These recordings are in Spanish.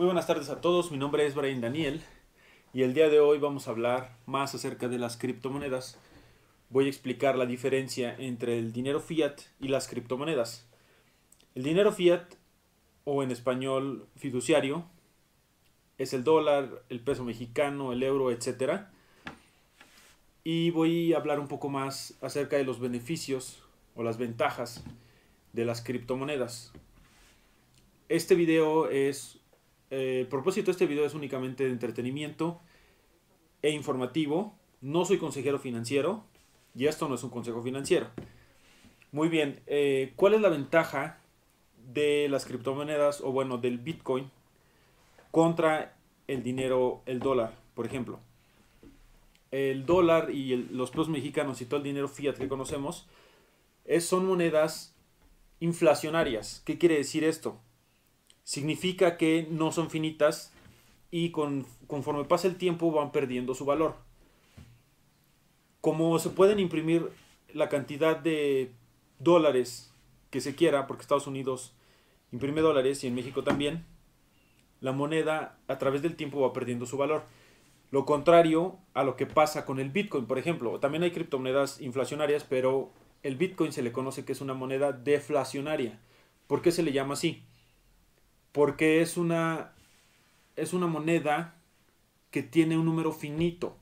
Muy buenas tardes a todos, mi nombre es Brian Daniel y el día de hoy vamos a hablar más acerca de las criptomonedas. Voy a explicar la diferencia entre el dinero fiat y las criptomonedas. El dinero fiat, o en español fiduciario, es el dólar, el peso mexicano, el euro, etc. Y voy a hablar un poco más acerca de los beneficios o las ventajas de las criptomonedas. Este video es eh, el propósito de este video es únicamente de entretenimiento e informativo. No soy consejero financiero y esto no es un consejo financiero. Muy bien, eh, ¿cuál es la ventaja de las criptomonedas o bueno, del Bitcoin contra el dinero, el dólar, por ejemplo? El dólar y los pesos mexicanos y todo el dinero fiat que conocemos son monedas inflacionarias. ¿Qué quiere decir esto? Significa que no son finitas y con, conforme pasa el tiempo van perdiendo su valor. Como se pueden imprimir la cantidad de dólares que se quiera, porque Estados Unidos imprime dólares y en México también, la moneda a través del tiempo va perdiendo su valor. Lo contrario a lo que pasa con el Bitcoin, por ejemplo. También hay criptomonedas inflacionarias, pero el Bitcoin se le conoce que es una moneda deflacionaria. ¿Por qué se le llama así? Porque es una, es una moneda que tiene un número finito.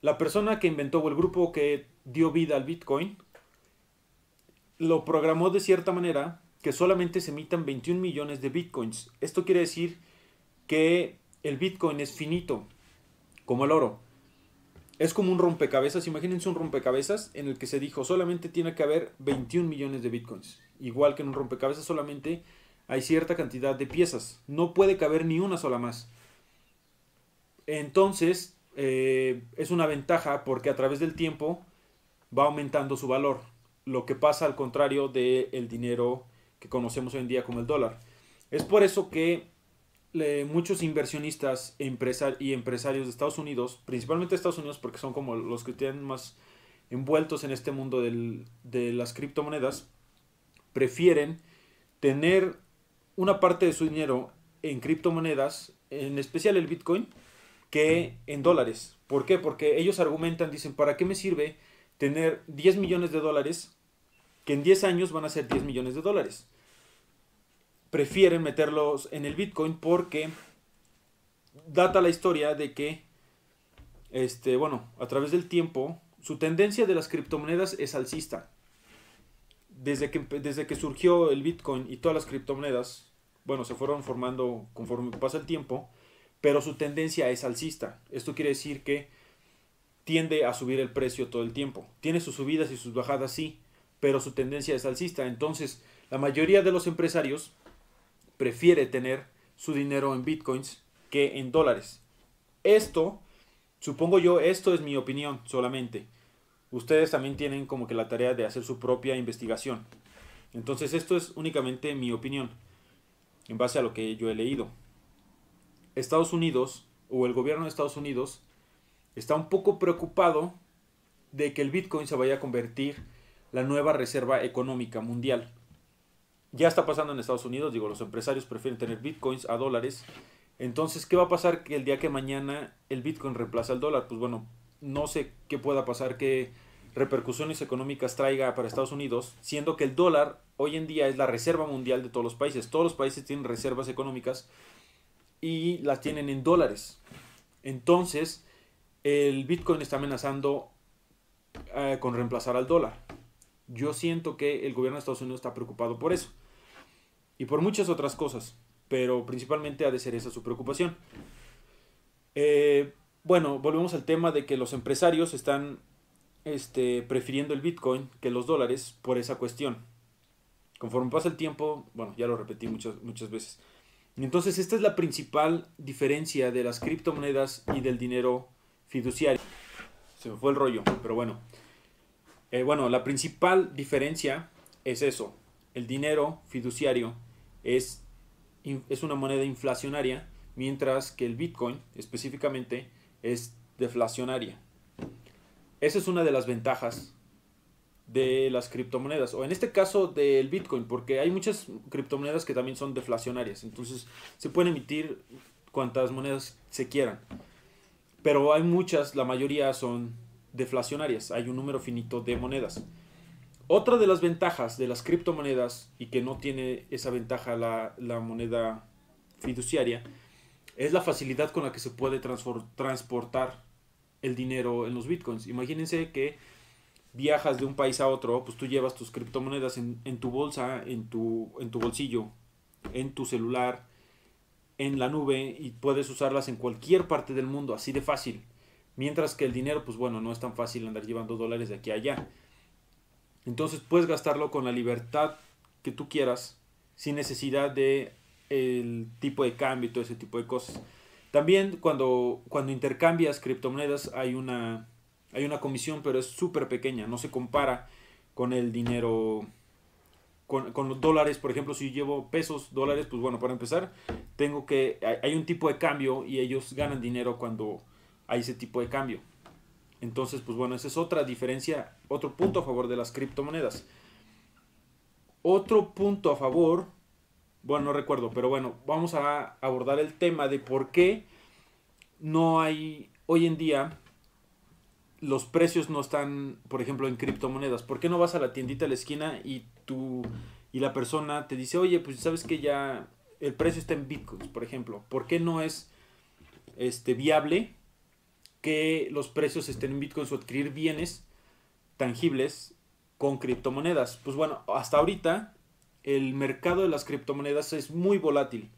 La persona que inventó o el grupo que dio vida al Bitcoin lo programó de cierta manera que solamente se emitan 21 millones de Bitcoins. Esto quiere decir que el Bitcoin es finito, como el oro. Es como un rompecabezas, imagínense un rompecabezas en el que se dijo solamente tiene que haber 21 millones de Bitcoins. Igual que en un rompecabezas solamente hay cierta cantidad de piezas. No puede caber ni una sola más. Entonces, eh, es una ventaja porque a través del tiempo va aumentando su valor. Lo que pasa al contrario del dinero que conocemos hoy en día como el dólar. Es por eso que muchos inversionistas y empresarios de Estados Unidos, principalmente Estados Unidos porque son como los que tienen más envueltos en este mundo de las criptomonedas, prefieren tener una parte de su dinero en criptomonedas, en especial el Bitcoin, que en dólares. ¿Por qué? Porque ellos argumentan, dicen, ¿para qué me sirve tener 10 millones de dólares que en 10 años van a ser 10 millones de dólares? Prefieren meterlos en el Bitcoin porque data la historia de que, este, bueno, a través del tiempo, su tendencia de las criptomonedas es alcista. Desde que, desde que surgió el Bitcoin y todas las criptomonedas, bueno, se fueron formando conforme pasa el tiempo, pero su tendencia es alcista. Esto quiere decir que tiende a subir el precio todo el tiempo. Tiene sus subidas y sus bajadas, sí, pero su tendencia es alcista. Entonces, la mayoría de los empresarios prefiere tener su dinero en bitcoins que en dólares. Esto, supongo yo, esto es mi opinión solamente. Ustedes también tienen como que la tarea de hacer su propia investigación. Entonces, esto es únicamente mi opinión en base a lo que yo he leído. Estados Unidos o el gobierno de Estados Unidos está un poco preocupado de que el Bitcoin se vaya a convertir la nueva reserva económica mundial. Ya está pasando en Estados Unidos, digo, los empresarios prefieren tener bitcoins a dólares. Entonces, ¿qué va a pasar que el día que mañana el bitcoin reemplaza al dólar? Pues bueno, no sé qué pueda pasar, qué repercusiones económicas traiga para Estados Unidos, siendo que el dólar hoy en día es la reserva mundial de todos los países. Todos los países tienen reservas económicas y las tienen en dólares. Entonces, el Bitcoin está amenazando eh, con reemplazar al dólar. Yo siento que el gobierno de Estados Unidos está preocupado por eso. Y por muchas otras cosas. Pero principalmente ha de ser esa su preocupación. Eh, bueno, volvemos al tema de que los empresarios están este, prefiriendo el Bitcoin que los dólares por esa cuestión. Conforme pasa el tiempo, bueno, ya lo repetí muchas, muchas veces. Entonces, esta es la principal diferencia de las criptomonedas y del dinero fiduciario. Se me fue el rollo, pero bueno. Eh, bueno, la principal diferencia es eso. El dinero fiduciario es, es una moneda inflacionaria, mientras que el Bitcoin específicamente es deflacionaria. Esa es una de las ventajas de las criptomonedas, o en este caso del Bitcoin, porque hay muchas criptomonedas que también son deflacionarias, entonces se pueden emitir cuantas monedas se quieran, pero hay muchas, la mayoría son deflacionarias, hay un número finito de monedas. Otra de las ventajas de las criptomonedas, y que no tiene esa ventaja la, la moneda fiduciaria, es la facilidad con la que se puede transportar el dinero en los bitcoins. Imagínense que viajas de un país a otro, pues tú llevas tus criptomonedas en, tu bolsa, en tu, en tu bolsillo, en tu celular, en la nube y puedes usarlas en cualquier parte del mundo, así de fácil. Mientras que el dinero, pues bueno, no es tan fácil andar llevando dólares de aquí a allá. Entonces puedes gastarlo con la libertad que tú quieras, sin necesidad de el tipo de cambio y todo ese tipo de cosas. También cuando, cuando intercambias criptomonedas hay una, hay una comisión, pero es súper pequeña, no se compara con el dinero, con, con, los dólares, por ejemplo, si llevo pesos, dólares, pues bueno, para empezar, tengo que, hay un tipo de cambio y ellos ganan dinero cuando hay ese tipo de cambio. Entonces, pues bueno, esa es otra diferencia, otro punto a favor de las criptomonedas. Otro punto a favor bueno, no recuerdo, pero bueno, vamos a abordar el tema de por qué no hay hoy en día los precios no están, por ejemplo, en criptomonedas. ¿Por qué no vas a la tiendita a la esquina y tú y la persona te dice, oye, pues sabes que ya el precio está en bitcoins, por ejemplo? ¿Por qué no es este, viable que los precios estén en bitcoins o adquirir bienes tangibles con criptomonedas? Pues bueno, hasta ahorita el mercado de las criptomonedas es muy volátil.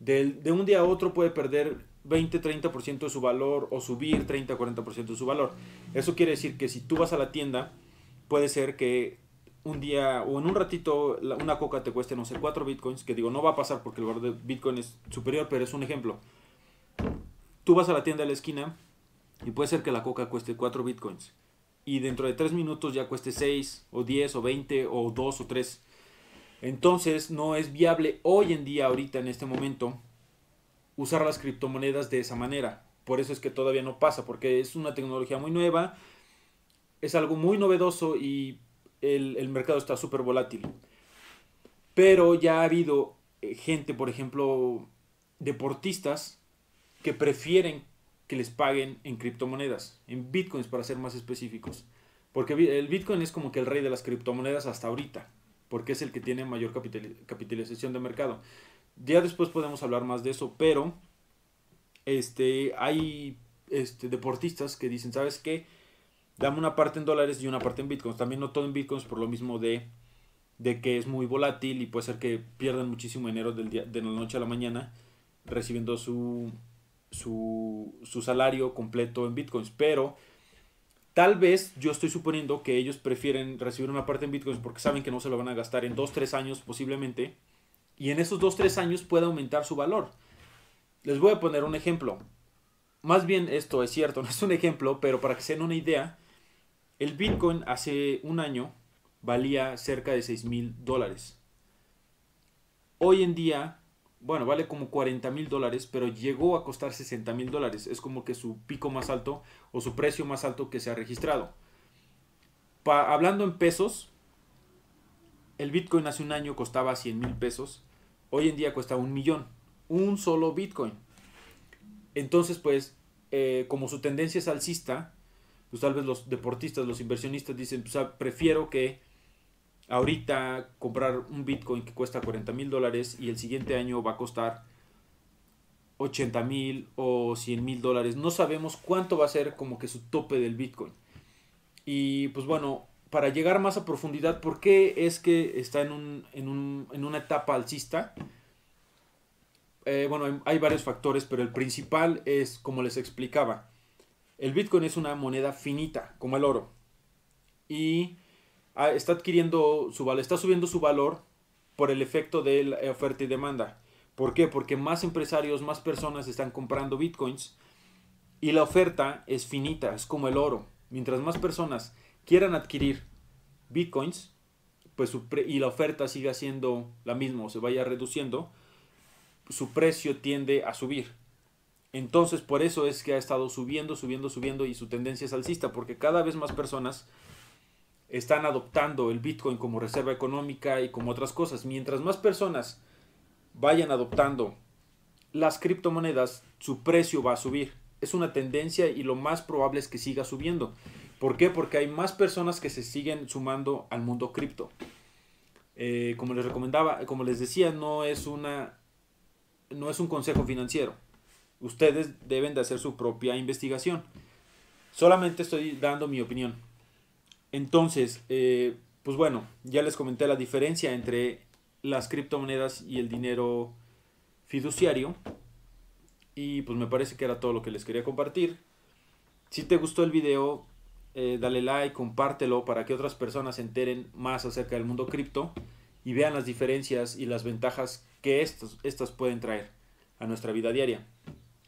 De, un día a otro puede perder 20-30% de su valor o subir 30-40% de su valor. Eso quiere decir que si tú vas a la tienda, puede ser que un día o en un ratito una coca te cueste, no sé, 4 bitcoins, que digo, no va a pasar porque el valor de bitcoin es superior, pero es un ejemplo. Tú vas a la tienda de la esquina y puede ser que la coca cueste 4 bitcoins y dentro de 3 minutos ya cueste 6 o 10 o 20 o 2 o 3. Entonces no es viable hoy en día, ahorita en este momento, usar las criptomonedas de esa manera. Por eso es que todavía no pasa, porque es una tecnología muy nueva, es algo muy novedoso y el, mercado está súper volátil. Pero ya ha habido eh, gente, por ejemplo, deportistas, que prefieren que les paguen en criptomonedas, en bitcoins para ser más específicos. Porque el bitcoin es como que el rey de las criptomonedas hasta ahorita porque es el que tiene mayor capitalización de mercado. Ya después podemos hablar más de eso, pero este, hay este, deportistas que dicen, ¿sabes qué? Dame una parte en dólares y una parte en bitcoins. También no todo en bitcoins por lo mismo de, de que es muy volátil y puede ser que pierdan muchísimo dinero del día, de la noche a la mañana recibiendo su, su, su salario completo en bitcoins. Pero Tal vez yo estoy suponiendo que ellos prefieren recibir una parte en bitcoins porque saben que no se lo van a gastar en 2-3 años posiblemente. Y en esos 2-3 años puede aumentar su valor. Les voy a poner un ejemplo. Más bien esto es cierto, no es un ejemplo, pero para que se den una idea, el bitcoin hace un año valía cerca de 6 mil dólares. Hoy en día bueno, vale como 40 mil dólares, pero llegó a costar 60 mil dólares. Es como que su pico más alto o su precio más alto que se ha registrado. hablando en pesos, el Bitcoin hace un año costaba 100 mil pesos. Hoy en día cuesta un millón. Un solo Bitcoin. Entonces, pues, eh, como su tendencia es alcista, pues tal vez los deportistas, los inversionistas dicen, pues, ah, prefiero que ahorita comprar un Bitcoin que cuesta 40 mil dólares y el siguiente año va a costar 80 mil o 100 mil dólares. No sabemos cuánto va a ser como que su tope del Bitcoin. Y pues bueno, para llegar más a profundidad, ¿por qué es que está en, un, en, un, en una etapa alcista? Eh, bueno, hay varios factores, pero el principal es, como les explicaba, el Bitcoin es una moneda finita, como el oro. Y está adquiriendo su valor, está subiendo su valor por el efecto de la oferta y demanda. ¿Por qué? Porque más empresarios, más personas están comprando bitcoins y la oferta es finita, es como el oro. Mientras más personas quieran adquirir bitcoins, pues y la oferta siga siendo la misma o se vaya reduciendo, su precio tiende a subir. Entonces, por eso es que ha estado subiendo, subiendo, subiendo y su tendencia es alcista, porque cada vez más personas están adoptando el Bitcoin como reserva económica y como otras cosas. Mientras más personas vayan adoptando las criptomonedas, su precio va a subir. Es una tendencia y lo más probable es que siga subiendo. ¿Por qué? Porque hay más personas que se siguen sumando al mundo cripto. Eh, como les recomendaba, como les decía, no es una no es un consejo financiero. Ustedes deben de hacer su propia investigación. Solamente estoy dando mi opinión. Entonces, eh, pues bueno, ya les comenté la diferencia entre las criptomonedas y el dinero fiduciario. Y pues me parece que era todo lo que les quería compartir. Si te gustó el video, eh, dale like, compártelo para que otras personas se enteren más acerca del mundo cripto y vean las diferencias y las ventajas que estas, estas pueden traer a nuestra vida diaria.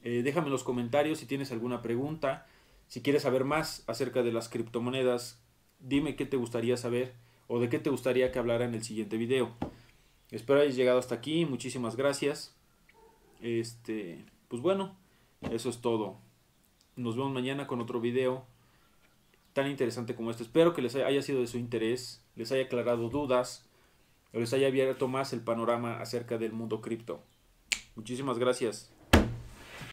Eh, déjame en los comentarios si tienes alguna pregunta, si quieres saber más acerca de las criptomonedas, dime qué te gustaría saber o de qué te gustaría que hablara en el siguiente video. Espero hayas llegado hasta aquí, muchísimas gracias. Este, pues bueno, eso es todo. Nos vemos mañana con otro video tan interesante como este. Espero que les haya sido de su interés, les haya aclarado dudas, o les haya abierto más el panorama acerca del mundo cripto. Muchísimas gracias.